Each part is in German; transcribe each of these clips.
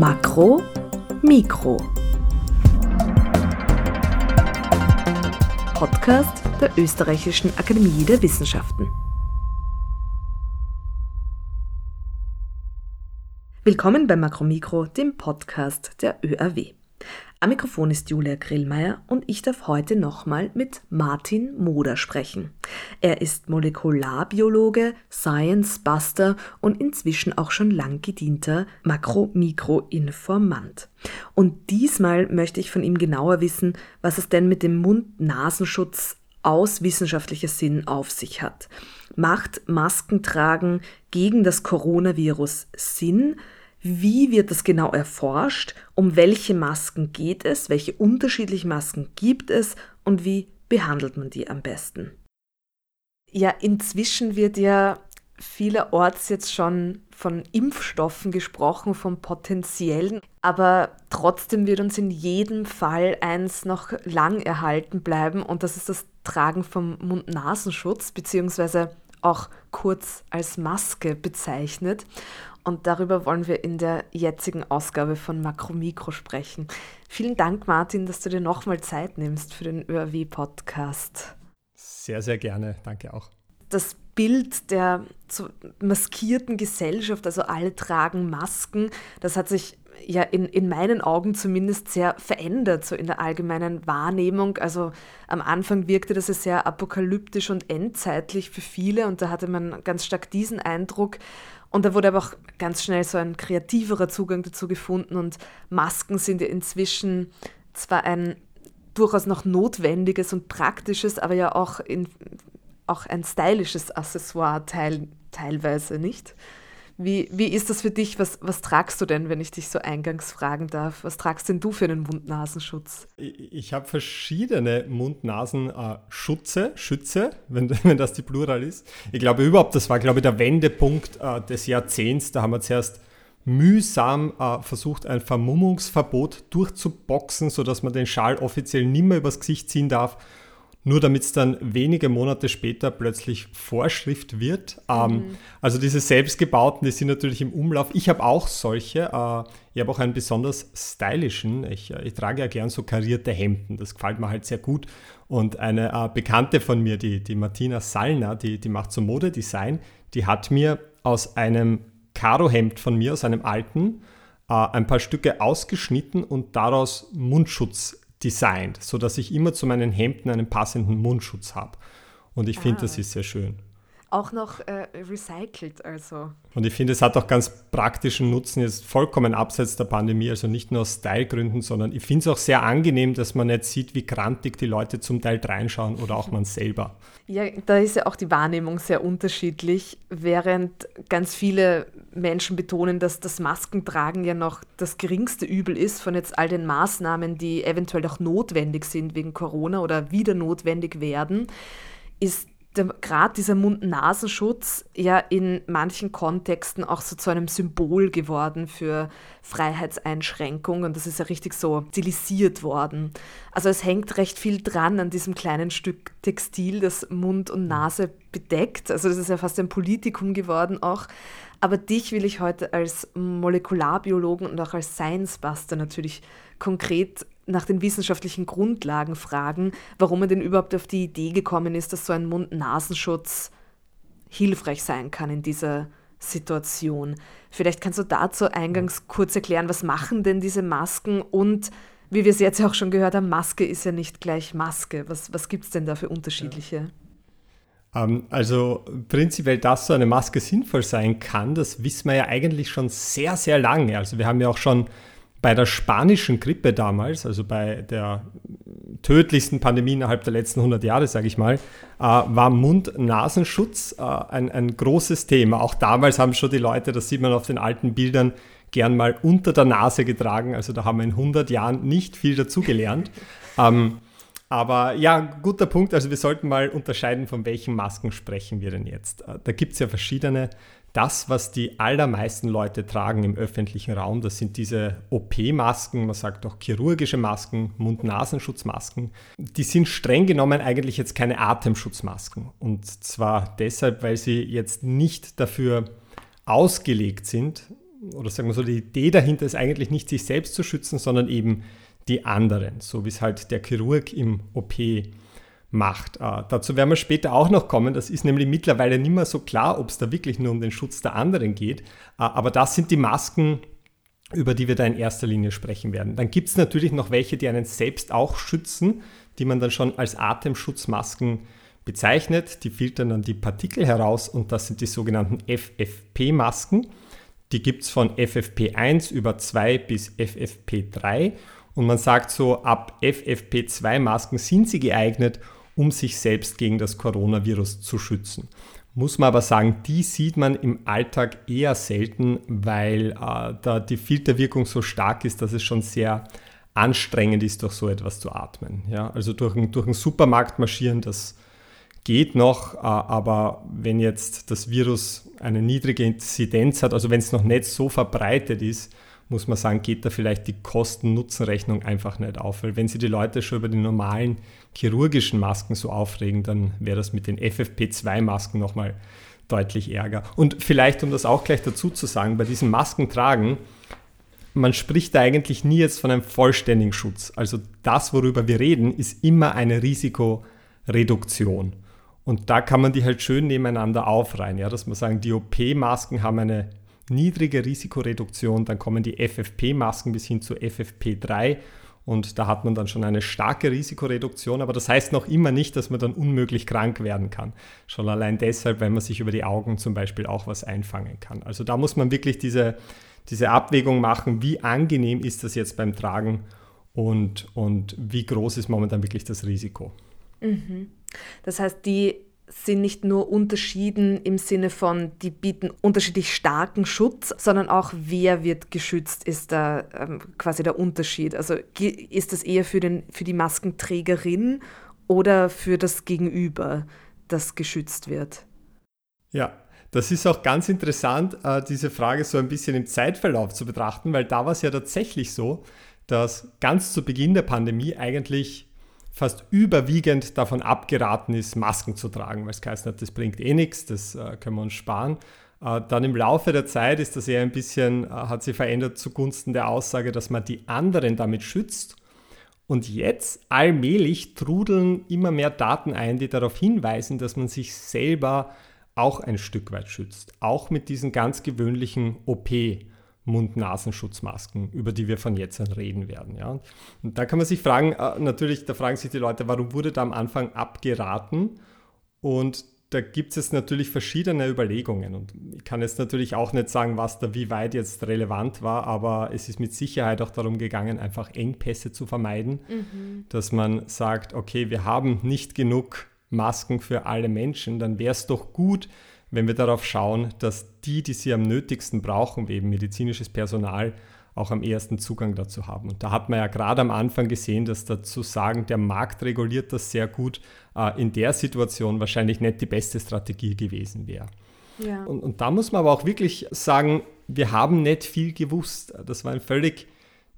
Makro, Mikro. Podcast der Österreichischen Akademie der Wissenschaften. Willkommen bei Makromikro, dem Podcast der ÖAW. Am Mikrofon ist Julia Grillmeier und ich darf heute nochmal mit Martin Moder sprechen. Er ist Molekularbiologe, Science Buster und inzwischen auch schon lang gedienter Makro-Mikro-Informant. Und diesmal möchte ich von ihm genauer wissen, was es denn mit dem Mund-Nasenschutz aus wissenschaftlicher Sinn auf sich hat. Macht Maskentragen gegen das Coronavirus Sinn? Wie wird das genau erforscht? Um welche Masken geht es? Welche unterschiedlichen Masken gibt es? Und wie behandelt man die am besten? Ja, inzwischen wird ja vielerorts jetzt schon von Impfstoffen gesprochen, von potenziellen, aber trotzdem wird uns in jedem Fall eins noch lang erhalten bleiben und das ist das Tragen vom Mund-Nasenschutz, beziehungsweise auch kurz als Maske bezeichnet. Und darüber wollen wir in der jetzigen Ausgabe von Makromikro sprechen. Vielen Dank, Martin, dass du dir nochmal Zeit nimmst für den ÖRW-Podcast. Sehr, sehr gerne. Danke auch. Das Bild der maskierten Gesellschaft, also alle tragen Masken, das hat sich ja in, in meinen Augen zumindest sehr verändert, so in der allgemeinen Wahrnehmung. Also am Anfang wirkte das sehr apokalyptisch und endzeitlich für viele und da hatte man ganz stark diesen Eindruck. Und da wurde aber auch ganz schnell so ein kreativerer Zugang dazu gefunden und Masken sind ja inzwischen zwar ein durchaus noch notwendiges und praktisches, aber ja auch, in, auch ein stylisches Accessoire teil, teilweise, nicht? Wie, wie ist das für dich? Was, was tragst du denn, wenn ich dich so eingangs fragen darf? Was tragst denn du für einen Mund-Nasenschutz? Ich, ich habe verschiedene Mund-Nasen-Schutze, äh, Schütze, wenn, wenn das die Plural ist. Ich glaube überhaupt, das war, glaube ich, der Wendepunkt äh, des Jahrzehnts. Da haben wir zuerst mühsam äh, versucht, ein Vermummungsverbot durchzuboxen, sodass man den Schal offiziell nicht mehr übers Gesicht ziehen darf nur damit es dann wenige Monate später plötzlich Vorschrift wird. Ähm, mhm. Also diese selbstgebauten, die sind natürlich im Umlauf. Ich habe auch solche. Äh, ich habe auch einen besonders stylischen. Ich, äh, ich, trage ja gern so karierte Hemden. Das gefällt mir halt sehr gut. Und eine äh, Bekannte von mir, die, die Martina Sallner, die, die macht so Modedesign, die hat mir aus einem Karohemd von mir, aus einem alten, äh, ein paar Stücke ausgeschnitten und daraus Mundschutz designt, sodass ich immer zu meinen Hemden einen passenden Mundschutz habe. Und ich ah. finde, das ist sehr schön. Auch noch äh, recycelt, also. Und ich finde, es hat auch ganz praktischen Nutzen, jetzt vollkommen abseits der Pandemie, also nicht nur aus Stylegründen, sondern ich finde es auch sehr angenehm, dass man nicht sieht, wie grantig die Leute zum Teil reinschauen oder auch man selber. Ja, da ist ja auch die Wahrnehmung sehr unterschiedlich, während ganz viele Menschen betonen, dass das Maskentragen ja noch das geringste Übel ist von jetzt all den Maßnahmen, die eventuell auch notwendig sind wegen Corona oder wieder notwendig werden, ist gerade dieser Mund-Nasenschutz ja in manchen Kontexten auch so zu einem Symbol geworden für Freiheitseinschränkung und das ist ja richtig so stilisiert worden. Also es hängt recht viel dran an diesem kleinen Stück Textil, das Mund und Nase bedeckt. Also das ist ja fast ein Politikum geworden auch. Aber dich will ich heute als Molekularbiologen und auch als Science Buster natürlich konkret nach den wissenschaftlichen Grundlagen fragen, warum er denn überhaupt auf die Idee gekommen ist, dass so ein Mund-Nasenschutz hilfreich sein kann in dieser Situation. Vielleicht kannst du dazu eingangs kurz erklären, was machen denn diese Masken und wie wir es jetzt ja auch schon gehört haben, Maske ist ja nicht gleich Maske. Was, was gibt es denn da für unterschiedliche? Ja. Ähm, also prinzipiell, dass so eine Maske sinnvoll sein kann, das wissen wir ja eigentlich schon sehr, sehr lange. Also wir haben ja auch schon bei der spanischen Grippe damals, also bei der tödlichsten Pandemie innerhalb der letzten 100 Jahre, sage ich mal, äh, war Mund-Nasenschutz äh, ein, ein großes Thema. Auch damals haben schon die Leute, das sieht man auf den alten Bildern, gern mal unter der Nase getragen. Also da haben wir in 100 Jahren nicht viel dazugelernt. ähm, aber ja, guter Punkt. Also wir sollten mal unterscheiden, von welchen Masken sprechen wir denn jetzt. Äh, da gibt es ja verschiedene das, was die allermeisten Leute tragen im öffentlichen Raum, das sind diese OP-Masken, man sagt auch chirurgische Masken, Mund-Nasenschutzmasken. Die sind streng genommen eigentlich jetzt keine Atemschutzmasken. Und zwar deshalb, weil sie jetzt nicht dafür ausgelegt sind, oder sagen wir so, die Idee dahinter ist eigentlich nicht, sich selbst zu schützen, sondern eben die anderen, so wie es halt der Chirurg im OP macht. Äh, dazu werden wir später auch noch kommen. Das ist nämlich mittlerweile nicht mehr so klar, ob es da wirklich nur um den Schutz der anderen geht. Äh, aber das sind die Masken, über die wir da in erster Linie sprechen werden. Dann gibt es natürlich noch welche, die einen selbst auch schützen, die man dann schon als Atemschutzmasken bezeichnet. Die filtern dann die Partikel heraus und das sind die sogenannten FFP-Masken. Die gibt es von FFP1 über 2 bis FFP3 und man sagt so, ab FFP2-Masken sind sie geeignet, um sich selbst gegen das Coronavirus zu schützen. Muss man aber sagen, die sieht man im Alltag eher selten, weil äh, da die Filterwirkung so stark ist, dass es schon sehr anstrengend ist, durch so etwas zu atmen. Ja? Also durch, durch einen Supermarkt marschieren, das geht noch, äh, aber wenn jetzt das Virus eine niedrige Inzidenz hat, also wenn es noch nicht so verbreitet ist, muss man sagen, geht da vielleicht die Kosten-Nutzen-Rechnung einfach nicht auf. Weil wenn sich die Leute schon über die normalen chirurgischen Masken so aufregen, dann wäre das mit den FFP2-Masken nochmal deutlich ärger. Und vielleicht, um das auch gleich dazu zu sagen, bei diesem Maskentragen, man spricht da eigentlich nie jetzt von einem vollständigen Schutz. Also das, worüber wir reden, ist immer eine Risikoreduktion. Und da kann man die halt schön nebeneinander aufreihen, ja, dass man sagen, die OP-Masken haben eine niedrige Risikoreduktion, dann kommen die FFP-Masken bis hin zu FFP3 und da hat man dann schon eine starke Risikoreduktion, aber das heißt noch immer nicht, dass man dann unmöglich krank werden kann. Schon allein deshalb, wenn man sich über die Augen zum Beispiel auch was einfangen kann. Also da muss man wirklich diese, diese Abwägung machen, wie angenehm ist das jetzt beim Tragen und, und wie groß ist momentan wirklich das Risiko. Mhm. Das heißt, die sind nicht nur unterschieden im Sinne von, die bieten unterschiedlich starken Schutz, sondern auch wer wird geschützt, ist da ähm, quasi der Unterschied. Also ist das eher für, den, für die Maskenträgerin oder für das Gegenüber, das geschützt wird? Ja, das ist auch ganz interessant, äh, diese Frage so ein bisschen im Zeitverlauf zu betrachten, weil da war es ja tatsächlich so, dass ganz zu Beginn der Pandemie eigentlich fast überwiegend davon abgeraten ist, Masken zu tragen, weil es heißt hat, das bringt eh nichts, das äh, können wir uns sparen. Äh, dann im Laufe der Zeit ist das eher ein bisschen, äh, hat sich verändert zugunsten der Aussage, dass man die anderen damit schützt. Und jetzt allmählich trudeln immer mehr Daten ein, die darauf hinweisen, dass man sich selber auch ein Stück weit schützt. Auch mit diesen ganz gewöhnlichen OP. Mund-Nasenschutzmasken, über die wir von jetzt an reden werden. Ja. Und da kann man sich fragen, äh, natürlich, da fragen sich die Leute, warum wurde da am Anfang abgeraten? Und da gibt es natürlich verschiedene Überlegungen. Und ich kann jetzt natürlich auch nicht sagen, was da wie weit jetzt relevant war, aber es ist mit Sicherheit auch darum gegangen, einfach Engpässe zu vermeiden, mhm. dass man sagt, okay, wir haben nicht genug Masken für alle Menschen, dann wäre es doch gut, wenn wir darauf schauen, dass die, die sie am nötigsten brauchen, eben medizinisches Personal, auch am ersten Zugang dazu haben. Und da hat man ja gerade am Anfang gesehen, dass dazu sagen, der Markt reguliert das sehr gut, äh, in der Situation wahrscheinlich nicht die beste Strategie gewesen wäre. Ja. Und, und da muss man aber auch wirklich sagen, wir haben nicht viel gewusst. Das war ein völlig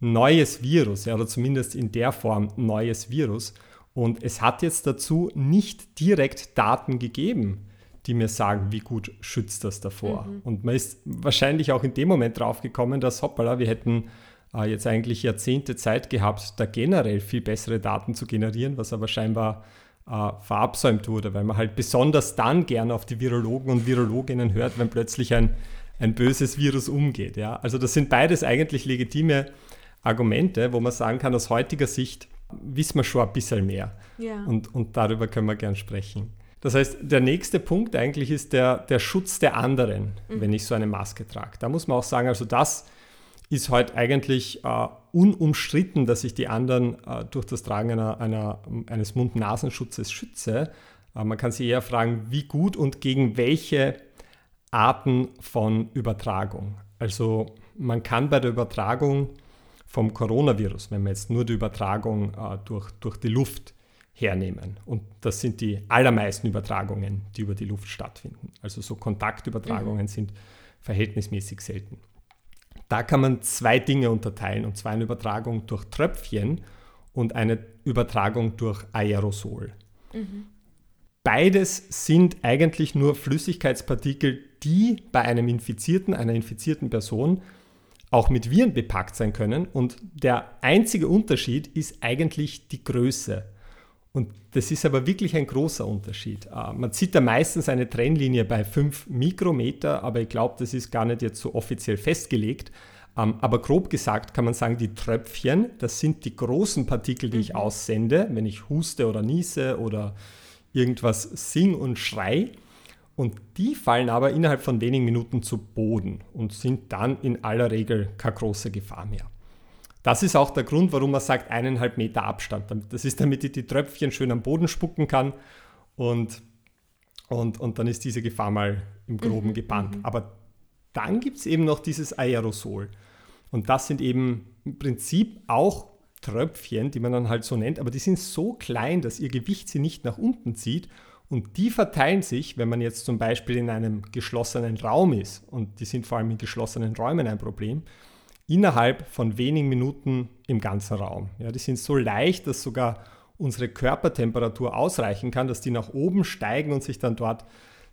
neues Virus, ja, oder zumindest in der Form neues Virus. Und es hat jetzt dazu nicht direkt Daten gegeben die mir sagen, wie gut schützt das davor. Mhm. Und man ist wahrscheinlich auch in dem Moment drauf gekommen, dass hoppala, wir hätten äh, jetzt eigentlich Jahrzehnte Zeit gehabt, da generell viel bessere Daten zu generieren, was aber scheinbar äh, verabsäumt wurde, weil man halt besonders dann gerne auf die Virologen und Virologinnen hört, wenn plötzlich ein, ein böses Virus umgeht. Ja? Also das sind beides eigentlich legitime Argumente, wo man sagen kann, aus heutiger Sicht wissen wir schon ein bisschen mehr. Ja. Und, und darüber können wir gern sprechen. Das heißt, der nächste Punkt eigentlich ist der, der Schutz der anderen, mhm. wenn ich so eine Maske trage. Da muss man auch sagen, also das ist heute eigentlich äh, unumstritten, dass ich die anderen äh, durch das Tragen einer, einer, eines Mund-Nasenschutzes schütze. Äh, man kann sich eher fragen, wie gut und gegen welche Arten von Übertragung. Also man kann bei der Übertragung vom Coronavirus, wenn man jetzt nur die Übertragung äh, durch, durch die Luft hernehmen. Und das sind die allermeisten Übertragungen, die über die Luft stattfinden. Also so Kontaktübertragungen mhm. sind verhältnismäßig selten. Da kann man zwei Dinge unterteilen, und zwar eine Übertragung durch Tröpfchen und eine Übertragung durch Aerosol. Mhm. Beides sind eigentlich nur Flüssigkeitspartikel, die bei einem Infizierten, einer infizierten Person auch mit Viren bepackt sein können. Und der einzige Unterschied ist eigentlich die Größe. Und das ist aber wirklich ein großer Unterschied. Äh, man sieht da meistens eine Trennlinie bei 5 Mikrometer, aber ich glaube, das ist gar nicht jetzt so offiziell festgelegt. Ähm, aber grob gesagt kann man sagen, die Tröpfchen, das sind die großen Partikel, die ich mhm. aussende, wenn ich huste oder niese oder irgendwas sing und schrei. Und die fallen aber innerhalb von wenigen Minuten zu Boden und sind dann in aller Regel keine große Gefahr mehr. Das ist auch der Grund, warum man sagt, eineinhalb Meter Abstand. Das ist, damit ich die Tröpfchen schön am Boden spucken kann und, und, und dann ist diese Gefahr mal im Groben mhm, gebannt. Mhm. Aber dann gibt es eben noch dieses Aerosol. Und das sind eben im Prinzip auch Tröpfchen, die man dann halt so nennt, aber die sind so klein, dass ihr Gewicht sie nicht nach unten zieht. Und die verteilen sich, wenn man jetzt zum Beispiel in einem geschlossenen Raum ist, und die sind vor allem in geschlossenen Räumen ein Problem, innerhalb von wenigen Minuten im ganzen Raum. Ja, die sind so leicht, dass sogar unsere Körpertemperatur ausreichen kann, dass die nach oben steigen und sich dann dort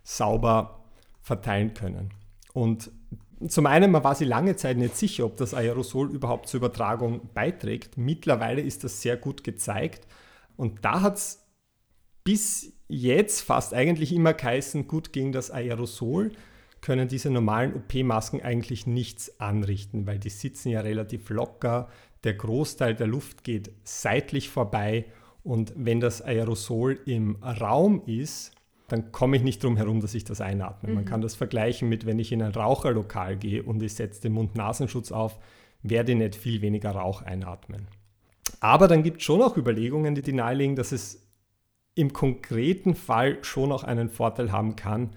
sauber verteilen können. Und zum einen, man war sich lange Zeit nicht sicher, ob das Aerosol überhaupt zur Übertragung beiträgt. Mittlerweile ist das sehr gut gezeigt. Und da hat es bis jetzt fast eigentlich immer geheißen, gut gegen das Aerosol können diese normalen OP-Masken eigentlich nichts anrichten, weil die sitzen ja relativ locker. Der Großteil der Luft geht seitlich vorbei. Und wenn das Aerosol im Raum ist, dann komme ich nicht drum herum, dass ich das einatme. Mhm. Man kann das vergleichen mit, wenn ich in ein Raucherlokal gehe und ich setze den Mund-Nasenschutz auf, werde ich nicht viel weniger Rauch einatmen. Aber dann gibt es schon auch Überlegungen, die, die nahelegen, dass es im konkreten Fall schon auch einen Vorteil haben kann,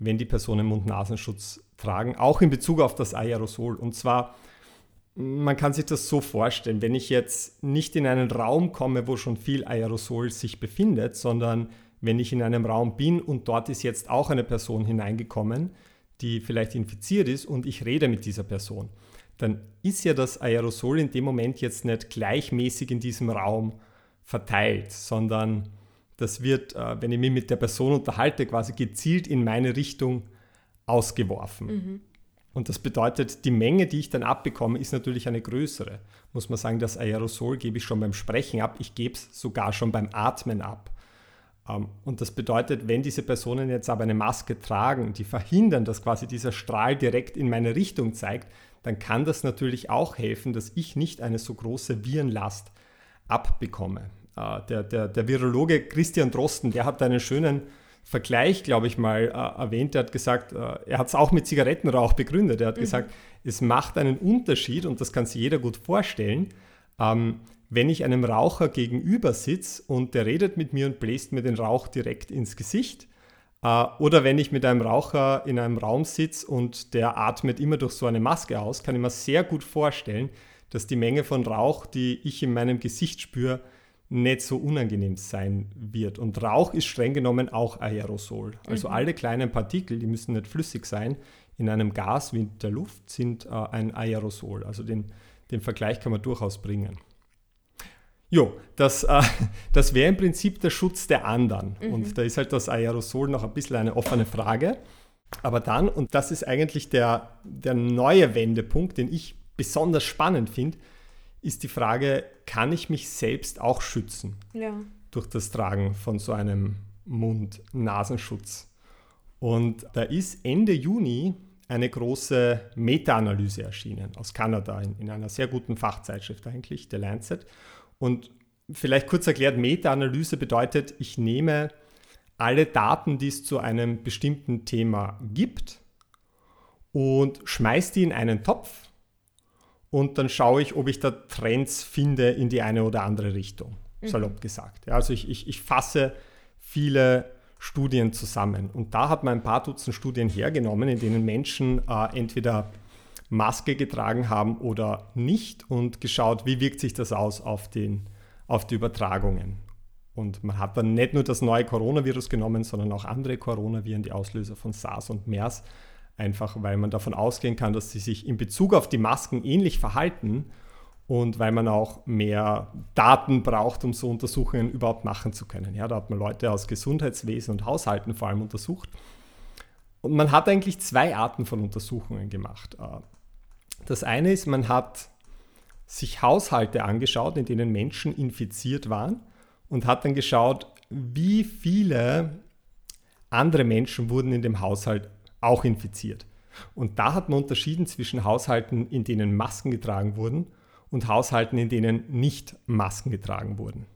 wenn die Personen Mund-Nasenschutz tragen, auch in Bezug auf das Aerosol. Und zwar, man kann sich das so vorstellen, wenn ich jetzt nicht in einen Raum komme, wo schon viel Aerosol sich befindet, sondern wenn ich in einem Raum bin und dort ist jetzt auch eine Person hineingekommen, die vielleicht infiziert ist und ich rede mit dieser Person, dann ist ja das Aerosol in dem Moment jetzt nicht gleichmäßig in diesem Raum verteilt, sondern das wird, äh, wenn ich mich mit der Person unterhalte, quasi gezielt in meine Richtung ausgeworfen. Mhm. Und das bedeutet, die Menge, die ich dann abbekomme, ist natürlich eine größere. Muss man sagen, das Aerosol gebe ich schon beim Sprechen ab, ich gebe es sogar schon beim Atmen ab. Ähm, und das bedeutet, wenn diese Personen jetzt aber eine Maske tragen, die verhindern, dass quasi dieser Strahl direkt in meine Richtung zeigt, dann kann das natürlich auch helfen, dass ich nicht eine so große Virenlast abbekomme. Äh, der, der, der Virologe Christian Drosten, der hat einen schönen Vergleich, glaube ich mal, äh, erwähnt. Er hat gesagt, äh, er hat es auch mit Zigarettenrauch begründet. Er hat mhm. gesagt, es macht einen Unterschied und das kann sich jeder gut vorstellen, ähm, wenn ich einem Raucher gegenüber sitze und der redet mit mir und bläst mir den Rauch direkt ins Gesicht. Äh, oder wenn ich mit einem Raucher in einem Raum sitze und der atmet immer durch so eine Maske aus, kann ich mir sehr gut vorstellen, dass die Menge von Rauch, die ich in meinem Gesicht spüre, nicht so unangenehm sein wird. Und Rauch ist streng genommen auch Aerosol. Also mhm. alle kleinen Partikel, die müssen nicht flüssig sein, in einem Gas wie in der Luft sind äh, ein Aerosol. Also den, den Vergleich kann man durchaus bringen. Jo, das, äh, das wäre im Prinzip der Schutz der anderen. Mhm. Und da ist halt das Aerosol noch ein bisschen eine offene Frage. Aber dann, und das ist eigentlich der, der neue Wendepunkt, den ich besonders spannend finde, ist die Frage, kann ich mich selbst auch schützen ja. durch das Tragen von so einem Mund-Nasenschutz? Und da ist Ende Juni eine große Meta-Analyse erschienen aus Kanada in, in, einer sehr guten Fachzeitschrift eigentlich, der Lancet. Und vielleicht kurz erklärt, Meta-Analyse bedeutet, ich nehme alle Daten, die es zu einem bestimmten Thema gibt und schmeiße die in einen Topf und dann schaue ich, ob ich da Trends finde in die eine oder andere Richtung, mhm. salopp gesagt. Ja, also ich, ich, ich fasse viele Studien zusammen und da hat man ein paar Dutzend Studien hergenommen, in denen Menschen äh, entweder Maske getragen haben oder nicht und geschaut, wie wirkt sich das aus auf, den, auf die Übertragungen. Und man hat dann nicht nur das neue Coronavirus genommen, sondern auch andere Coronaviren, die Auslöser von SARS und MERS, einfach weil man davon ausgehen kann, dass sie sich in Bezug auf die Masken ähnlich verhalten und weil man auch mehr Daten braucht, um so Untersuchungen überhaupt machen zu können. Ja, da hat man Leute aus Gesundheitswesen und Haushalten vor allem untersucht Und man hat eigentlich zwei Arten von Untersuchungen gemacht. Äh, das eine ist, man hat sich Haushalte angeschaut, in denen Menschen infiziert waren und hat dann geschaut, wie viele andere Menschen wurden in dem Haushalt auch infiziert. Und da hat man unterschieden zwischen Haushalten, in denen Masken getragen wurden und Haushalten, in denen nicht Masken getragen wurden.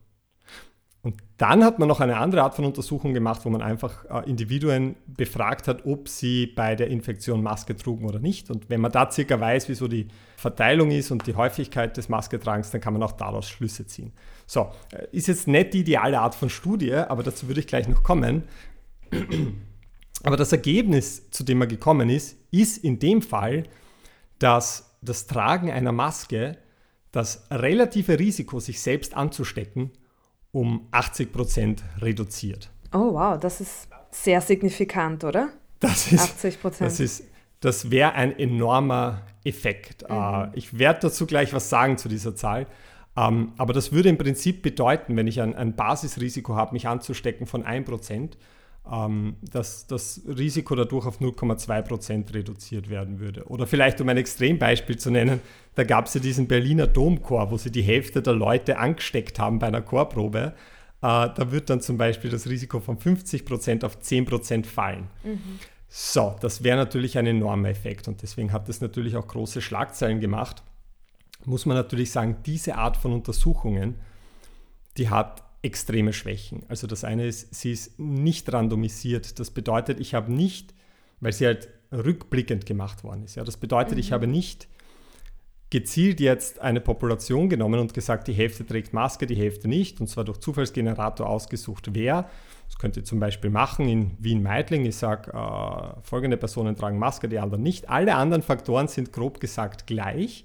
Und dann hat man noch eine andere Art von Untersuchung gemacht, wo man einfach äh, Individuen befragt hat, ob sie bei der Infektion Maske trugen oder nicht. Und wenn man da circa weiß, wieso die Verteilung ist und die Häufigkeit des Masketragens, dann kann man auch daraus Schlüsse ziehen. So, äh, ist jetzt nicht die ideale Art von Studie, aber dazu würde ich gleich noch kommen. Aber das Ergebnis, zu dem man gekommen ist, ist in dem Fall, dass das Tragen einer Maske das relative Risiko, sich selbst anzustecken, um 80 Prozent reduziert. Oh wow, das ist sehr signifikant, oder? Das ist 80 Prozent. Das, das wäre ein enormer Effekt. Mhm. Uh, ich werde dazu gleich was sagen zu dieser Zahl. Ähm, aber das würde im Prinzip bedeuten, wenn ich ein, ein Basisrisiko habe, mich anzustecken von 1%, ähm, dass das Risiko dadurch auf 0,2 Prozent reduziert werden würde. Oder vielleicht, um ein Extrembeispiel zu nennen, da gab es ja diesen Berliner Domchor, wo sie die Hälfte der Leute angesteckt haben bei einer Chorprobe. Äh, da wird dann zum Beispiel das Risiko von 50 Prozent auf 10 Prozent fallen. Mhm. So, das wäre natürlich ein enormer Effekt und deswegen hat das natürlich auch große Schlagzeilen gemacht. Muss man natürlich sagen, diese Art von Untersuchungen, die hat extreme Schwächen. Also das eine ist, sie ist nicht randomisiert. Das bedeutet, ich habe nicht, weil sie halt rückblickend gemacht worden ist. Ja, das bedeutet, mhm. ich habe nicht gezielt jetzt eine Population genommen und gesagt, die Hälfte trägt Maske, die Hälfte nicht, und zwar durch Zufallsgenerator ausgesucht, wer. Das könnt ihr zum Beispiel machen in Wien-Meidling. Ich sage, äh, folgende Personen tragen Maske, die anderen nicht. Alle anderen Faktoren sind grob gesagt gleich.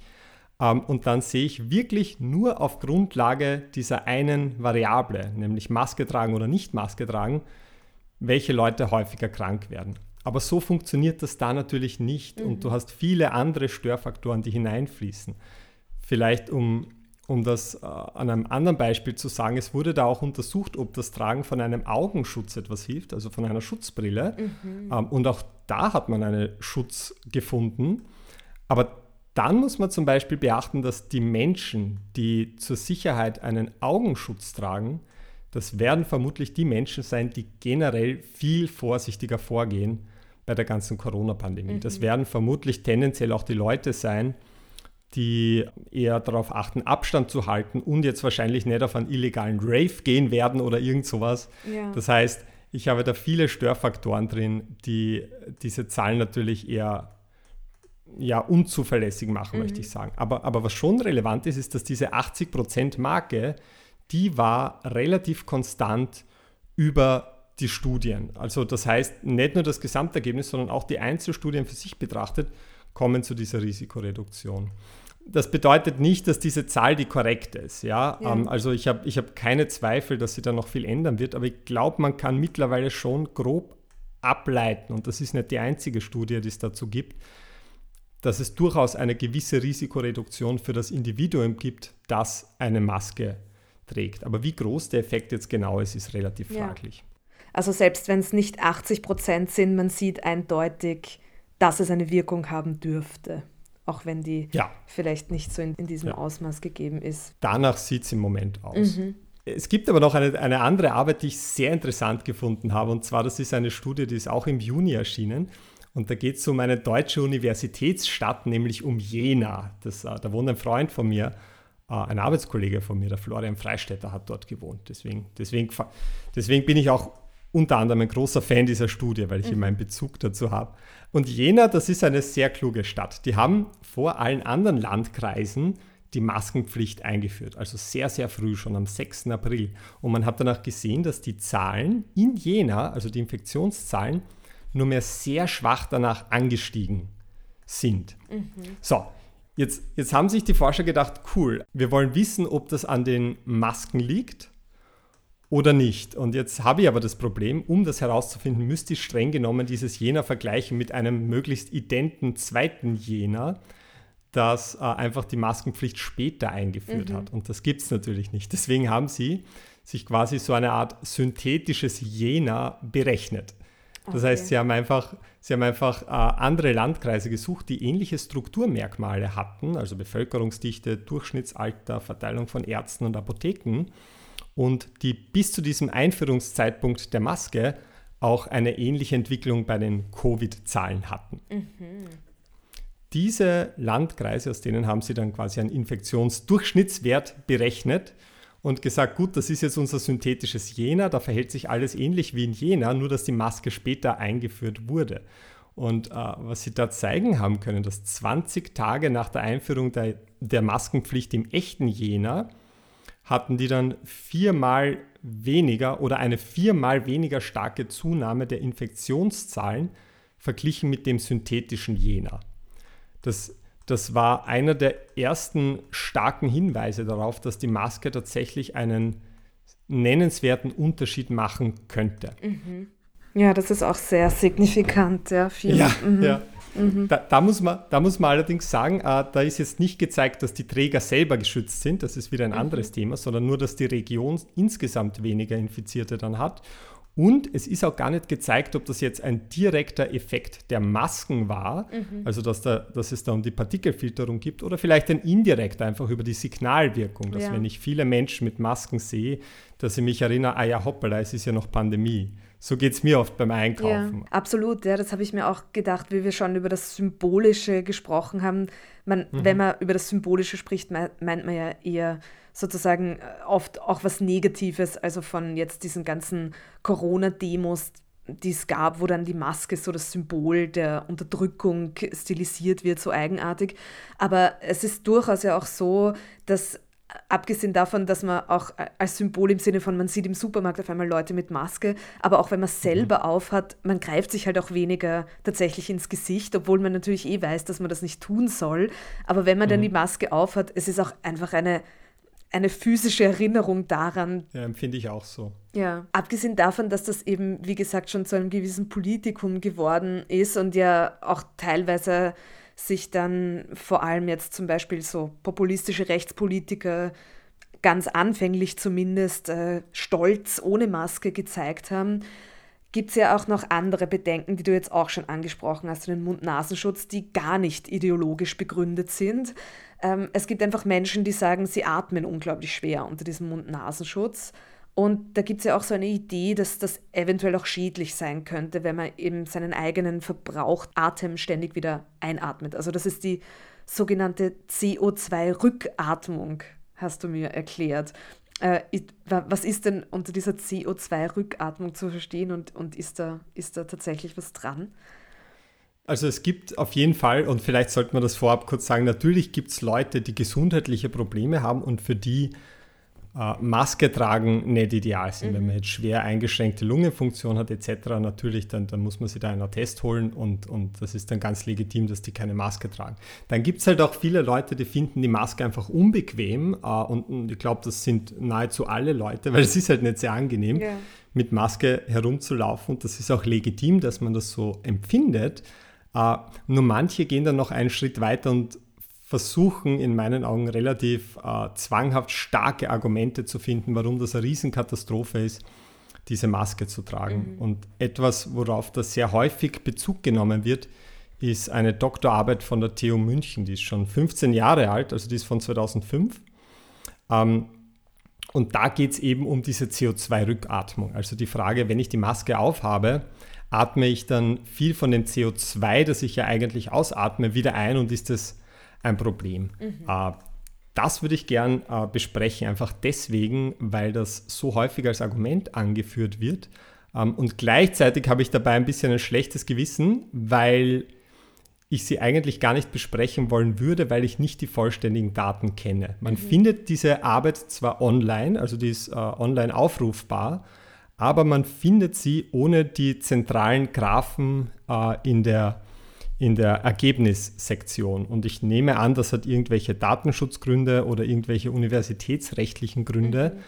Ähm, und dann sehe ich wirklich nur auf Grundlage dieser einen Variable, nämlich Maske tragen oder nicht Maske tragen, welche Leute häufiger krank werden. Aber so funktioniert das da natürlich nicht mhm. und du hast viele andere Störfaktoren, die hineinfließen. Vielleicht um, um das äh, an einem anderen Beispiel zu sagen, es wurde da auch untersucht, ob das Tragen von einem Augenschutz etwas hilft, also von einer Schutzbrille. Mhm. Ähm, und auch da hat man einen Schutz gefunden. Aber dann muss man zum Beispiel beachten, dass die Menschen, die zur Sicherheit einen Augenschutz tragen, das werden vermutlich die Menschen sein, die generell viel vorsichtiger vorgehen bei der ganzen Corona-Pandemie. Mhm. Das werden vermutlich tendenziell auch die Leute sein, die eher darauf achten, Abstand zu halten und jetzt wahrscheinlich nicht auf einen illegalen Rave gehen werden oder irgend sowas. Ja. Das heißt, ich habe da viele Störfaktoren drin, die diese Zahlen natürlich eher ja, unzuverlässig machen, mhm. möchte ich sagen. Aber, aber was schon relevant ist, ist, dass diese 80%-Marke, die war relativ konstant über die Studien. Also das heißt, nicht nur das Gesamtergebnis, sondern auch die Einzelstudien für sich betrachtet, kommen zu dieser Risikoreduktion. Das bedeutet nicht, dass diese Zahl die korrekte ist. Ja? ja. Ähm, also ich habe ich hab keine Zweifel, dass sie da noch viel ändern wird, aber ich glaube, man kann mittlerweile schon grob ableiten, und das ist nicht die einzige Studie, die es dazu gibt, dass es durchaus eine gewisse Risikoreduktion für das Individuum gibt, das eine Maske trägt. Aber wie groß der Effekt jetzt genau ist, ist relativ ja. fraglich. Also selbst wenn es nicht 80 Prozent sind, man sieht eindeutig, dass es eine Wirkung haben dürfte. Auch wenn die ja. vielleicht nicht so in, in diesem ja. Ausmaß gegeben ist. Danach sieht es im Moment aus. Mhm. Es gibt aber noch eine, eine andere Arbeit, die ich sehr interessant gefunden habe. Und zwar, das ist eine Studie, die ist auch im Juni erschienen. Und da geht es um eine deutsche Universitätsstadt, nämlich um Jena. Das, äh, da wohnt ein Freund von mir, äh, ein Arbeitskollege von mir, der Florian Freistetter, hat dort gewohnt. Deswegen, deswegen, deswegen bin ich auch unter anderem ein großer Fan dieser Studie, weil ich mhm. immer einen Bezug dazu habe. Und Jena, das ist eine sehr kluge Stadt. Die haben vor allen anderen Landkreisen die Maskenpflicht eingeführt, also sehr, sehr früh, schon am 6. April. Und man hat danach gesehen, dass die Zahlen in Jena, also die Infektionszahlen, nur mehr sehr schwach danach angestiegen sind. Mhm. So, jetzt, jetzt haben sich die Forscher gedacht, cool, wir wollen wissen, ob das an den Masken liegt oder nicht. Und jetzt habe ich aber das Problem, um das herauszufinden, müsste ich streng genommen dieses Jena vergleichen mit einem möglichst identen zweiten Jena, das äh, einfach die Maskenpflicht später eingeführt mhm. hat. Und das gibt es natürlich nicht. Deswegen haben sie sich quasi so eine Art synthetisches Jena berechnet. Das okay. heißt, sie haben einfach, sie haben einfach äh, andere Landkreise gesucht, die ähnliche Strukturmerkmale hatten, also Bevölkerungsdichte, Durchschnittsalter, Verteilung von Ärzten und Apotheken und die bis zu diesem Einführungszeitpunkt der Maske auch eine ähnliche Entwicklung bei den Covid-Zahlen hatten. Mhm. Diese Landkreise, aus denen haben sie dann quasi einen Infektionsdurchschnittswert berechnet und gesagt, gut, das ist jetzt unser synthetisches Jena, da verhält sich alles ähnlich wie in Jena, nur dass die Maske später eingeführt wurde. Und äh, was sie da zeigen haben können, dass 20 Tage nach der Einführung der, der Maskenpflicht im echten Jena hatten die dann viermal weniger oder eine viermal weniger starke Zunahme der Infektionszahlen verglichen mit dem synthetischen Jena. Das das war einer der ersten starken Hinweise darauf, dass die Maske tatsächlich einen nennenswerten Unterschied machen könnte. Mhm. Ja, das ist auch sehr signifikant. Ja, viel. ja, mhm. ja. Mhm. Da, da, muss man, da muss man allerdings sagen, äh, da ist jetzt nicht gezeigt, dass die Träger selber geschützt sind, das ist wieder ein mhm. anderes Thema, sondern nur, dass die Region insgesamt weniger Infizierte dann hat und es ist auch gar nicht gezeigt, ob das jetzt ein direkter Effekt der Masken war, mhm. also dass, da, dass es da um die Partikelfilterung gibt, oder vielleicht ein indirekter, einfach über die Signalwirkung, dass ja. wenn ich viele Menschen mit Masken sehe, dass ich mich erinnere, ah ja, hoppala, es ist ja noch Pandemie. So geht es mir oft beim Einkaufen. Ja, absolut, ja, das habe ich mir auch gedacht, wie wir schon über das Symbolische gesprochen haben. Man, mhm. Wenn man über das Symbolische spricht, meint man ja eher sozusagen äh, oft auch was Negatives, also von jetzt diesen ganzen Corona-Demos, die es gab, wo dann die Maske so das Symbol der Unterdrückung stilisiert wird, so eigenartig. Aber es ist durchaus ja auch so, dass äh, abgesehen davon, dass man auch äh, als Symbol im Sinne von, man sieht im Supermarkt auf einmal Leute mit Maske, aber auch wenn man selber mhm. aufhat, man greift sich halt auch weniger tatsächlich ins Gesicht, obwohl man natürlich eh weiß, dass man das nicht tun soll. Aber wenn man mhm. dann die Maske aufhat, es ist auch einfach eine eine physische Erinnerung daran. Ja, empfinde ich auch so. Ja, abgesehen davon, dass das eben, wie gesagt, schon zu einem gewissen Politikum geworden ist und ja auch teilweise sich dann vor allem jetzt zum Beispiel so populistische Rechtspolitiker ganz anfänglich zumindest äh, stolz ohne Maske gezeigt haben, gibt es ja auch noch andere Bedenken, die du jetzt auch schon angesprochen hast, den Mund-Nasenschutz, die gar nicht ideologisch begründet sind. Ähm, es gibt einfach Menschen, die sagen, sie atmen unglaublich schwer unter diesem Mund-Nasenschutz. Und da gibt es ja auch so eine Idee, dass das eventuell auch schädlich sein könnte, wenn man eben seinen eigenen Verbrauchatem ständig wieder einatmet. Also das ist die sogenannte CO2-Rückatmung, hast du mir erklärt. Äh, was ist denn unter dieser CO2-Rückatmung zu verstehen und, und ist, da, ist da tatsächlich was dran? Also es gibt auf jeden Fall, und vielleicht sollte man das vorab kurz sagen, natürlich gibt es Leute, die gesundheitliche Probleme haben und für die äh, Maske tragen nicht ideal sind. Mhm. Wenn man jetzt schwer eingeschränkte Lungenfunktion hat etc., natürlich, dann, dann muss man sich da einen Attest holen und, und das ist dann ganz legitim, dass die keine Maske tragen. Dann gibt es halt auch viele Leute, die finden die Maske einfach unbequem äh, und, und, ich glaube, das sind nahezu alle Leute, weil es ist halt nicht sehr angenehm, ja. mit Maske herumzulaufen und das ist auch legitim, dass man das so empfindet. Uh, nur manche gehen dann noch einen Schritt weiter und versuchen in meinen Augen relativ uh, zwanghaft starke Argumente zu finden, warum das eine Riesenkatastrophe ist, diese Maske zu tragen. Mhm. Und etwas, worauf da sehr häufig Bezug genommen wird, ist eine Doktorarbeit von der TU München, die ist schon 15 Jahre alt, also die ist von 2005. Um, ähm, und da geht es eben um diese CO2-Rückatmung. Also die Frage, wenn ich die Maske aufhabe, atme ich dann viel von dem CO2, das ich ja eigentlich ausatme, wieder ein und ist das ein Problem. Mhm. Äh, das würde ich gern äh, besprechen, einfach deswegen, weil das so häufig als Argument angeführt wird. Ähm, und gleichzeitig habe ich dabei ein bisschen ein schlechtes Gewissen, weil ich sie eigentlich gar nicht besprechen wollen würde, weil ich nicht die vollständigen Daten kenne. Man mhm. findet diese Arbeit zwar online, also die ist äh, online aufrufbar, aber man findet sie ohne die zentralen Graphen äh, in der, in der Ergebnissektion. Und ich nehme an, das hat irgendwelche Datenschutzgründe oder irgendwelche universitätsrechtlichen Gründe. Mhm.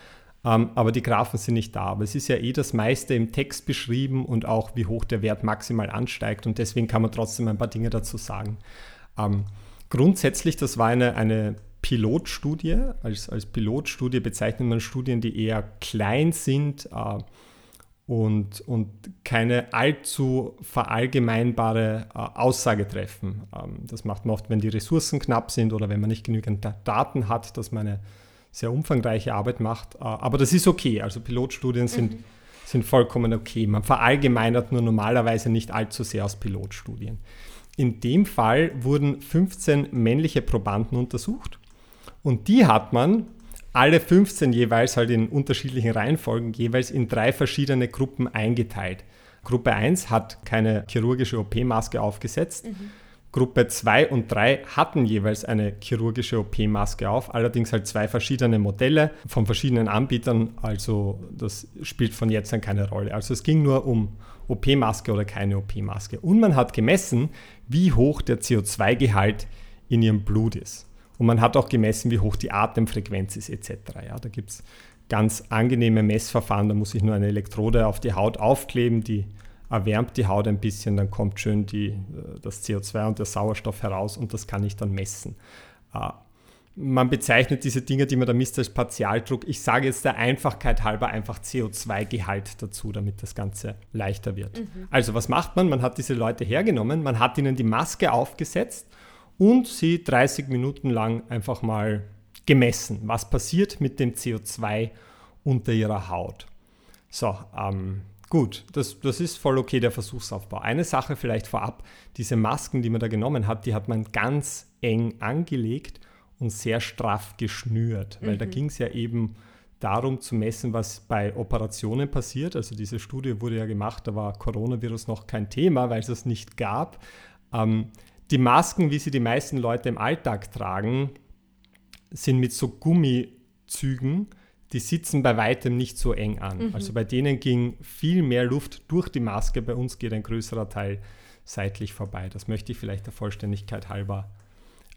Ähm, aber die Graphen sind nicht da. Aber es ist ja eh das meiste im Text beschrieben und auch, wie hoch der Wert maximal ansteigt. Und deswegen kann man trotzdem ein paar Dinge dazu sagen. Ähm, grundsätzlich, das war eine, eine Pilotstudie. Als, als Pilotstudie bezeichnet man Studien, die eher klein sind äh, und, und keine allzu verallgemeinbare äh, Aussage treffen. Ähm, das macht man oft, wenn die Ressourcen knapp sind oder wenn man nicht genügend Daten hat, dass man eine sehr umfangreiche Arbeit macht. Äh, aber das ist okay. Also Pilotstudien sind, mhm. sind vollkommen okay. Man verallgemeinert nur normalerweise nicht allzu sehr aus Pilotstudien. In dem Fall wurden 15 männliche Probanden untersucht und die hat man alle 15 jeweils halt in unterschiedlichen Reihenfolgen jeweils in drei verschiedene Gruppen eingeteilt. Gruppe 1 hat keine chirurgische OP-Maske aufgesetzt. Mhm. Gruppe 2 und 3 hatten jeweils eine chirurgische OP-Maske auf, allerdings halt zwei verschiedene Modelle von verschiedenen Anbietern, also das spielt von jetzt an keine Rolle. Also es ging nur um OP-Maske oder keine OP-Maske. Und man hat gemessen, wie hoch der CO2-Gehalt in ihrem Blut ist. Und man hat auch gemessen, wie hoch die Atemfrequenz ist etc. Ja, da gibt es ganz angenehme Messverfahren. Da muss ich nur eine Elektrode auf die Haut aufkleben, die erwärmt die Haut ein bisschen, dann kommt schön die, äh, das CO2 und der Sauerstoff heraus und das kann ich dann messen. Äh, man bezeichnet diese Dinge, die man da misst, als Partialdruck. Ich sage jetzt der Einfachkeit halber einfach CO2-Gehalt dazu, damit das Ganze leichter wird. Mhm. Also was macht man? Man hat diese Leute hergenommen, man hat ihnen die Maske aufgesetzt und sie 30 Minuten lang einfach mal gemessen, was passiert mit dem CO2 unter ihrer Haut. So, ähm, gut, das, das ist voll okay, der Versuchsaufbau. Eine Sache vielleicht vorab, diese Masken, die man da genommen hat, die hat man ganz eng angelegt und sehr straff geschnürt, weil mhm. da ging es ja eben darum zu messen, was bei Operationen passiert. Also diese Studie wurde ja gemacht, da war Coronavirus noch kein Thema, weil es es nicht gab. Ähm, die Masken, wie sie die meisten Leute im Alltag tragen, sind mit so Gummizügen, die sitzen bei weitem nicht so eng an. Mhm. Also bei denen ging viel mehr Luft durch die Maske, bei uns geht ein größerer Teil seitlich vorbei. Das möchte ich vielleicht der Vollständigkeit halber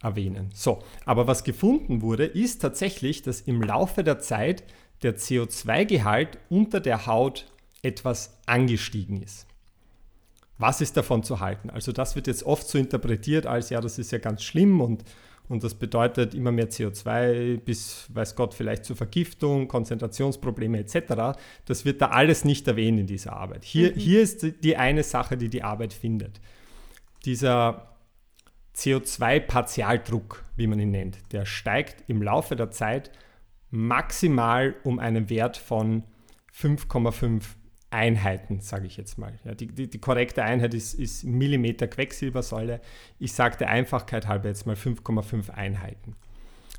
erwähnen. So, aber was gefunden wurde, ist tatsächlich, dass im Laufe der Zeit der CO2-Gehalt unter der Haut etwas angestiegen ist. Was ist davon zu halten? Also das wird jetzt oft so interpretiert als, ja, das ist ja ganz schlimm und, und das bedeutet immer mehr CO2 bis, weiß Gott, vielleicht zur Vergiftung, Konzentrationsprobleme etc. Das wird da alles nicht erwähnt in dieser Arbeit. Hier, mhm. hier ist die eine Sache, die die Arbeit findet. Dieser CO2-Partialdruck, wie man ihn nennt, der steigt im Laufe der Zeit maximal um einen Wert von 5,5 Einheiten, sage ich jetzt mal. Ja, die, die, die, korrekte Einheit ist, ist Millimeter Quecksilbersäule. Ich sage der Einfachkeit halber jetzt mal 5,5 Einheiten.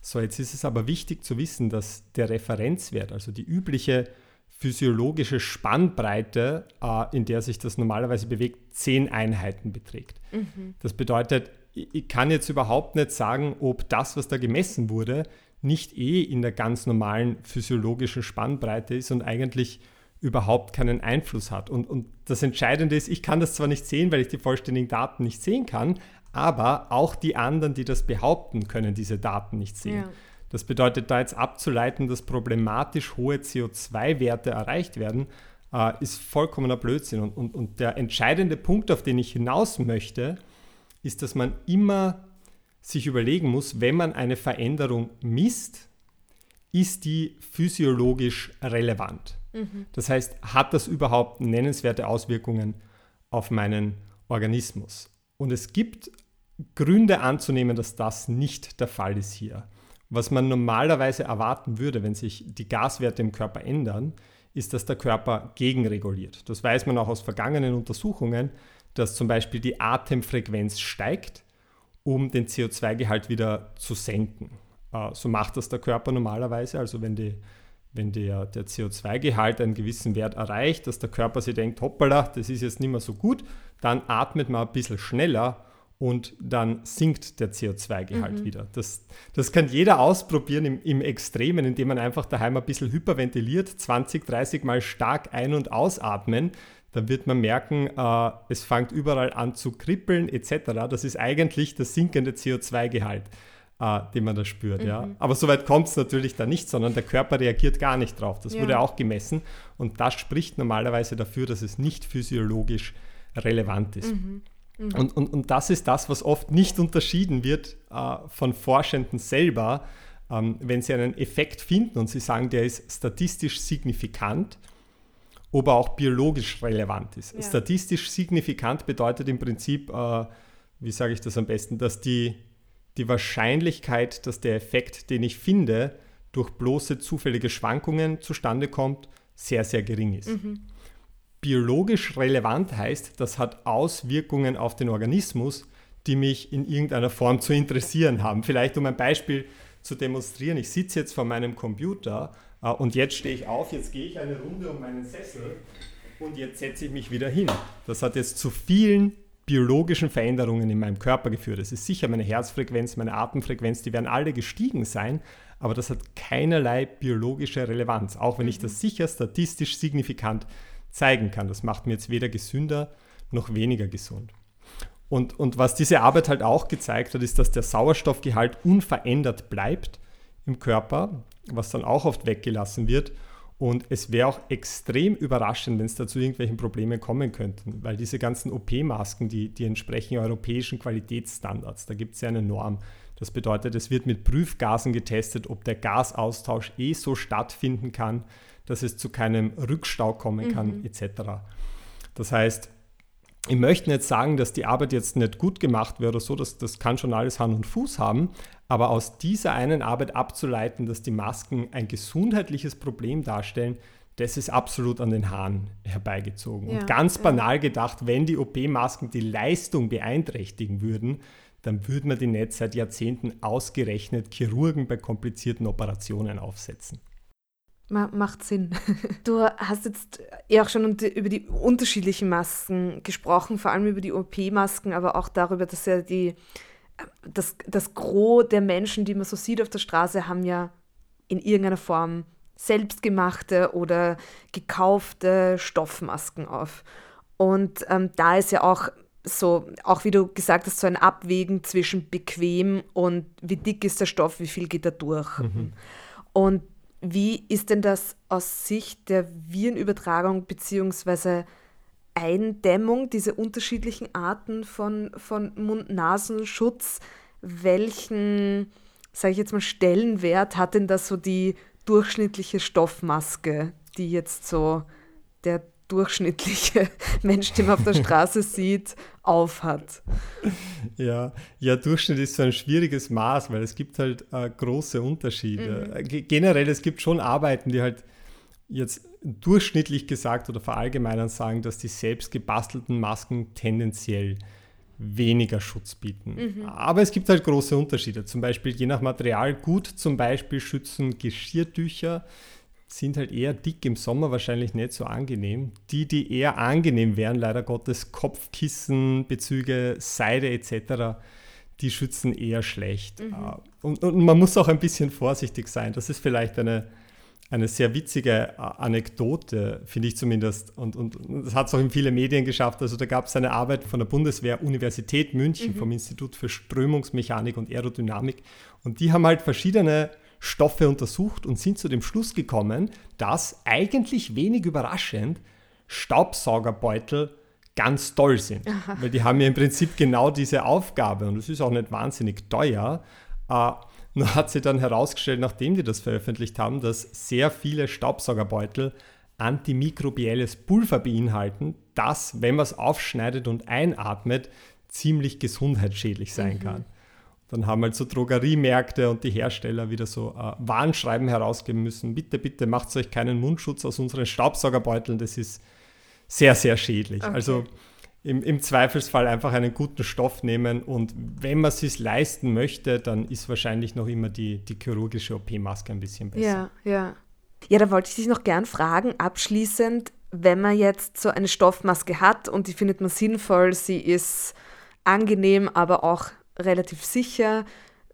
So, jetzt ist es aber wichtig zu wissen, dass der Referenzwert, also die übliche physiologische Spannbreite, äh, in der sich das normalerweise bewegt, 10 Einheiten beträgt. Mhm. Das bedeutet, ich kann jetzt überhaupt nicht sagen, ob das, was da gemessen wurde, nicht eh in der ganz normalen physiologischen Spannbreite ist und eigentlich überhaupt keinen Einfluss hat. Und, und das Entscheidende ist, ich kann das zwar nicht sehen, weil ich die vollständigen Daten nicht sehen kann, aber auch die anderen, die das behaupten, können diese Daten nicht sehen. Ja. Das bedeutet, da jetzt abzuleiten, dass problematisch hohe CO2-Werte erreicht werden, äh, ist vollkommener Blödsinn. Und, und, und der entscheidende Punkt, auf den ich hinaus möchte, ist, dass man immer sich überlegen muss, wenn man eine Veränderung misst, ist die physiologisch relevant. Mhm. Das heißt, hat das überhaupt nennenswerte Auswirkungen auf meinen Organismus? Und es gibt Gründe anzunehmen, dass das nicht der Fall ist hier. Was man normalerweise erwarten würde, wenn sich die Gaswerte im Körper ändern, ist, dass der Körper gegenreguliert. Das weiß man auch aus vergangenen Untersuchungen, dass zum Beispiel die Atemfrequenz steigt, um den CO2-Gehalt wieder zu senken. Äh, so macht das der Körper normalerweise. Also wenn die wenn der, der CO2-Gehalt einen gewissen Wert erreicht, dass der Körper sich denkt, hoppala, das ist jetzt nicht mehr so gut, dann atmet man ein bisschen schneller und dann sinkt der CO2-Gehalt mhm. wieder. Das, das kann jeder ausprobieren im, im Extremen, indem man einfach daheim ein bisschen hyperventiliert, 20, 30 Mal stark ein- und ausatmen. Dann wird man merken, äh, es fängt überall an zu kribbeln etc. Das ist eigentlich der sinkende CO2-Gehalt äh, den man da spürt. Mhm. Ja. Aber so weit kommt es natürlich da nicht, sondern der Körper reagiert gar nicht drauf. Das ja. wurde auch gemessen und das spricht normalerweise dafür, dass es nicht physiologisch relevant ist. Mhm. Mhm. Und, und, und das ist das, was oft nicht unterschieden wird äh, von Forschenden selber, ähm, wenn sie einen Effekt finden und sie sagen, der ist statistisch signifikant ob er auch biologisch relevant ist. Ja. Statistisch signifikant bedeutet im Prinzip, äh, wie sage ich das am besten, dass die, die Wahrscheinlichkeit, dass der Effekt, den ich finde, durch bloße zufällige Schwankungen zustande kommt, sehr, sehr gering ist. Mhm. Biologisch relevant heißt, das hat Auswirkungen auf den Organismus, die mich in irgendeiner Form zu interessieren haben. Vielleicht um ein Beispiel zu demonstrieren. Ich sitze jetzt vor meinem Computer äh, und jetzt stehe ich auf, jetzt gehe ich eine Runde um meinen Sessel und jetzt setze ich mich wieder hin. Das hat jetzt zu vielen biologischen Veränderungen in meinem Körper geführt. Es ist sicher meine Herzfrequenz, meine Atemfrequenz, die werden alle gestiegen sein, aber das hat keinerlei biologische Relevanz, auch wenn ich das sicher statistisch signifikant zeigen kann. Das macht mir jetzt weder gesünder noch weniger gesund. Und, und was diese Arbeit halt auch gezeigt hat, ist, dass der Sauerstoffgehalt unverändert bleibt im Körper, was dann auch oft weggelassen wird. Und es wäre auch extrem überraschend, wenn es dazu irgendwelchen Problemen kommen könnten, weil diese ganzen OP-Masken, die, die entsprechen europäischen Qualitätsstandards. Da gibt es ja eine Norm. Das bedeutet, es wird mit Prüfgasen getestet, ob der Gasaustausch eh so stattfinden kann, dass es zu keinem Rückstau kommen kann, mhm. etc. Das heißt, ich möchte nicht sagen, dass die Arbeit jetzt nicht gut gemacht wird oder so, das, das kann schon alles Hand und Fuß haben, aber aus dieser einen Arbeit abzuleiten, dass die Masken ein gesundheitliches Problem darstellen, das ist absolut an den Haaren herbeigezogen. Ja, und ganz banal ja. gedacht, wenn die OP-Masken die Leistung beeinträchtigen würden, dann würde man die nicht seit Jahrzehnten ausgerechnet Chirurgen bei komplizierten Operationen aufsetzen. Macht Sinn. Du hast jetzt ja auch schon über die unterschiedlichen Masken gesprochen, vor allem über die OP-Masken, aber auch darüber, dass ja die, das, das Gros der Menschen, die man so sieht auf der Straße, haben ja in irgendeiner Form selbstgemachte oder gekaufte Stoffmasken auf. Und ähm, da ist ja auch so, auch wie du gesagt hast, so ein Abwägen zwischen bequem und wie dick ist der Stoff, wie viel geht da durch. Mhm. Und wie ist denn das aus Sicht der Virenübertragung bzw. Eindämmung, diese unterschiedlichen Arten von, von Mund-Nasenschutz? Welchen, sage ich jetzt mal, Stellenwert hat denn das so die durchschnittliche Stoffmaske, die jetzt so der durchschnittliche Mensch, den man auf der Straße sieht, aufhat. Ja, ja, Durchschnitt ist so ein schwieriges Maß, weil es gibt halt äh, große Unterschiede. Mhm. Äh, generell, es gibt schon Arbeiten, die halt jetzt durchschnittlich gesagt oder verallgemeinern sagen, dass die selbst gebastelten Masken tendenziell weniger Schutz bieten. Mhm. Aber es gibt halt große Unterschiede. Zum Beispiel je nach Material gut, zum Beispiel schützen Geschirrtücher sind halt eher dick im Sommer wahrscheinlich nicht so angenehm. Die, die eher angenehm wären, leider Gottes, Kopfkissen, Bezüge, Seide etc., die schützen eher schlecht. Mhm. Äh, und, und, man muss auch ein bisschen vorsichtig sein. Das ist vielleicht eine, eine sehr witzige Anekdote, finde ich zumindest. Und, und, und das hat es auch in viele Medien geschafft. Also da gab es eine Arbeit von der Bundeswehr Universität München mhm. vom Institut für Strömungsmechanik und Aerodynamik. Und die haben halt verschiedene Stoffe untersucht und sind zu dem Schluss gekommen, dass eigentlich wenig überraschend Staubsaugerbeutel ganz toll sind. Aha. Weil die haben ja im Prinzip genau diese Aufgabe und es ist auch nicht wahnsinnig teuer. Äh, nur hat sie dann herausgestellt, nachdem die das veröffentlicht haben, dass sehr viele Staubsaugerbeutel antimikrobielles Pulver beinhalten, das, wenn man es aufschneidet und einatmet, ziemlich gesundheitsschädlich sein mhm. kann. Dann haben halt so Drogeriemärkte und die Hersteller wieder so äh, Warnschreiben herausgeben müssen. Bitte, bitte macht euch keinen Mundschutz aus unseren Staubsaugerbeuteln. Das ist sehr, sehr schädlich. Okay. Also im, im, Zweifelsfall einfach einen guten Stoff nehmen und wenn man es sich leisten möchte, dann ist wahrscheinlich noch immer die, die chirurgische OP-Maske ein bisschen besser. Ja, ja. Ja, da wollte ich dich noch gern fragen, abschließend, wenn man jetzt so eine Stoffmaske hat und die findet man sinnvoll, sie ist angenehm, aber auch relativ sicher.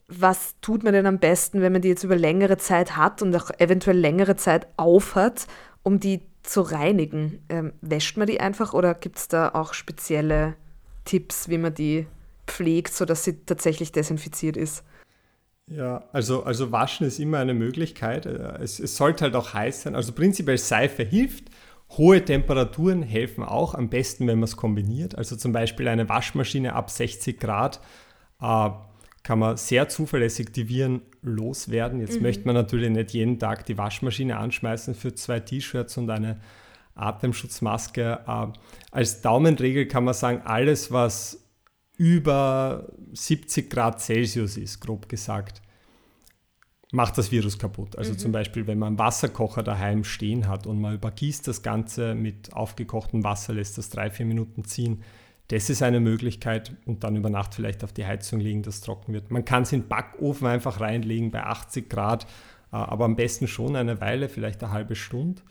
Was tut man denn am besten, wenn man die jetzt über längere Zeit hat und auch eventuell längere Zeit aufhat, um die zu reinigen? Ähm, wäscht man die einfach oder gibt es da auch spezielle Tipps, wie man die pflegt, sodass sie tatsächlich desinfiziert ist? Ja, also, also waschen ist immer eine Möglichkeit. Äh, es, es sollte halt auch heiß sein. Also prinzipiell Seife hilft. Hohe Temperaturen helfen auch, am besten, wenn man es kombiniert. Also zum Beispiel eine Waschmaschine ab 60 Grad äh, kann man sehr zuverlässig die Viren loswerden. Jetzt mhm. möchte man natürlich nicht jeden Tag die Waschmaschine anschmeißen für zwei T-Shirts und eine Atemschutzmaske. Äh, als Daumenregel kann man sagen, alles, was über 70 Grad Celsius ist, grob gesagt, macht das Virus kaputt. Also mhm. zum Beispiel, wenn man einen Wasserkocher daheim stehen hat und man übergießt das Ganze mit aufgekochtem Wasser, lässt das drei, vier Minuten ziehen. Das ist eine Möglichkeit und dann über Nacht vielleicht auf die Heizung legen, dass es trocken wird. Man kann es in den Backofen einfach reinlegen bei 80 Grad, äh, aber am besten schon eine Weile, vielleicht eine halbe Stunde.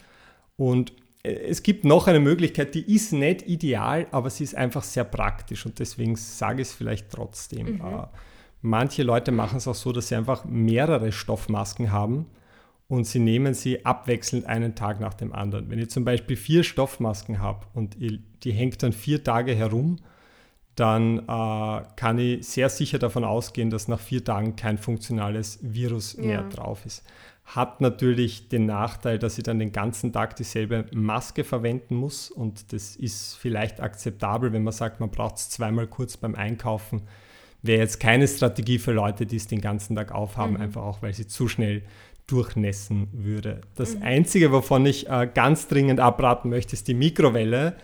Und äh, es gibt noch eine Möglichkeit, die ist nicht ideal, aber sie ist einfach sehr praktisch und deswegen sage ich es vielleicht trotzdem. Mhm. Äh, manche Leute machen es auch so, dass sie einfach mehrere Stoffmasken haben und sie nehmen sie abwechselnd einen Tag nach dem anderen. Wenn ich zum Beispiel vier Stoffmasken habe und die hängt dann vier Tage herum, dann äh, kann ich sehr sicher davon ausgehen, dass nach vier Tagen kein funktionales Virus ja. mehr drauf ist hat natürlich den Nachteil, dass ich dann den ganzen Tag dieselbe Maske verwenden muss und das ist vielleicht akzeptabel, wenn man sagt, man braucht es zweimal kurz beim Einkaufen. Wäre jetzt keine Strategie für Leute, die es den ganzen Tag aufhaben, mhm. einfach auch, weil sie zu schnell durchnässen würde. Das mhm. Einzige, wovon ich äh, ganz dringend abraten möchte, ist die Mikrowelle.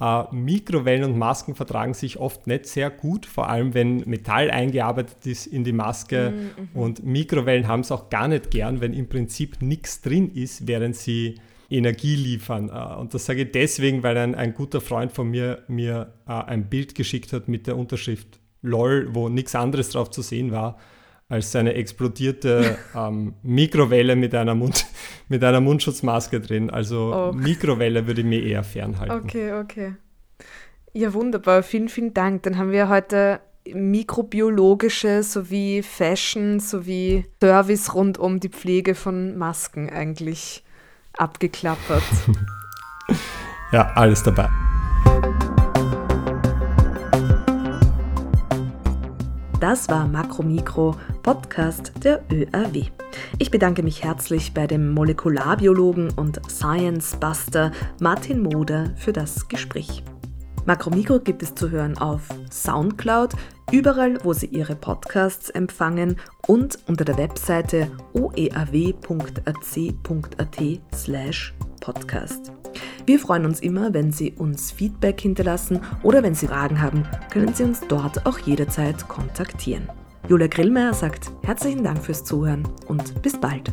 Äh, Mikrowellen und Masken vertragen sich oft nicht sehr gut, vor allem wenn Metall eingearbeitet ist in die Maske. Mhm, mhm. und Mikrowellen haben es auch gar nicht gern, wenn im Prinzip nichts drin ist, während sie Energie liefern. Äh, und das sage ich deswegen, weil ein, ein guter Freund von mir mir äh, ein Bild geschickt hat mit der Unterschrift LOL, wo nichts anderes drauf zu sehen war als eine explodierte ähm, Mikrowelle mit einer, Mund, mit einer Mundschutzmaske drin. Also oh. Mikrowelle würde ich mir eher fernhalten. Okay, okay. Ja, wunderbar. Vielen, vielen Dank. Dann haben wir heute mikrobiologische sowie Fashion sowie Service rund um die Pflege von Masken eigentlich abgeklappert. ja, alles dabei. Das war Makromikro, Podcast der ÖRW. Ich bedanke mich herzlich bei dem Molekularbiologen und Science Buster Martin Moder für das Gespräch. Makromikro gibt es zu hören auf Soundcloud, überall, wo Sie Ihre Podcasts empfangen und unter der Webseite oeaw.ac.at slash podcast. Wir freuen uns immer, wenn Sie uns Feedback hinterlassen oder wenn Sie Fragen haben, können Sie uns dort auch jederzeit kontaktieren. Julia Grillmeier sagt herzlichen Dank fürs Zuhören und bis bald.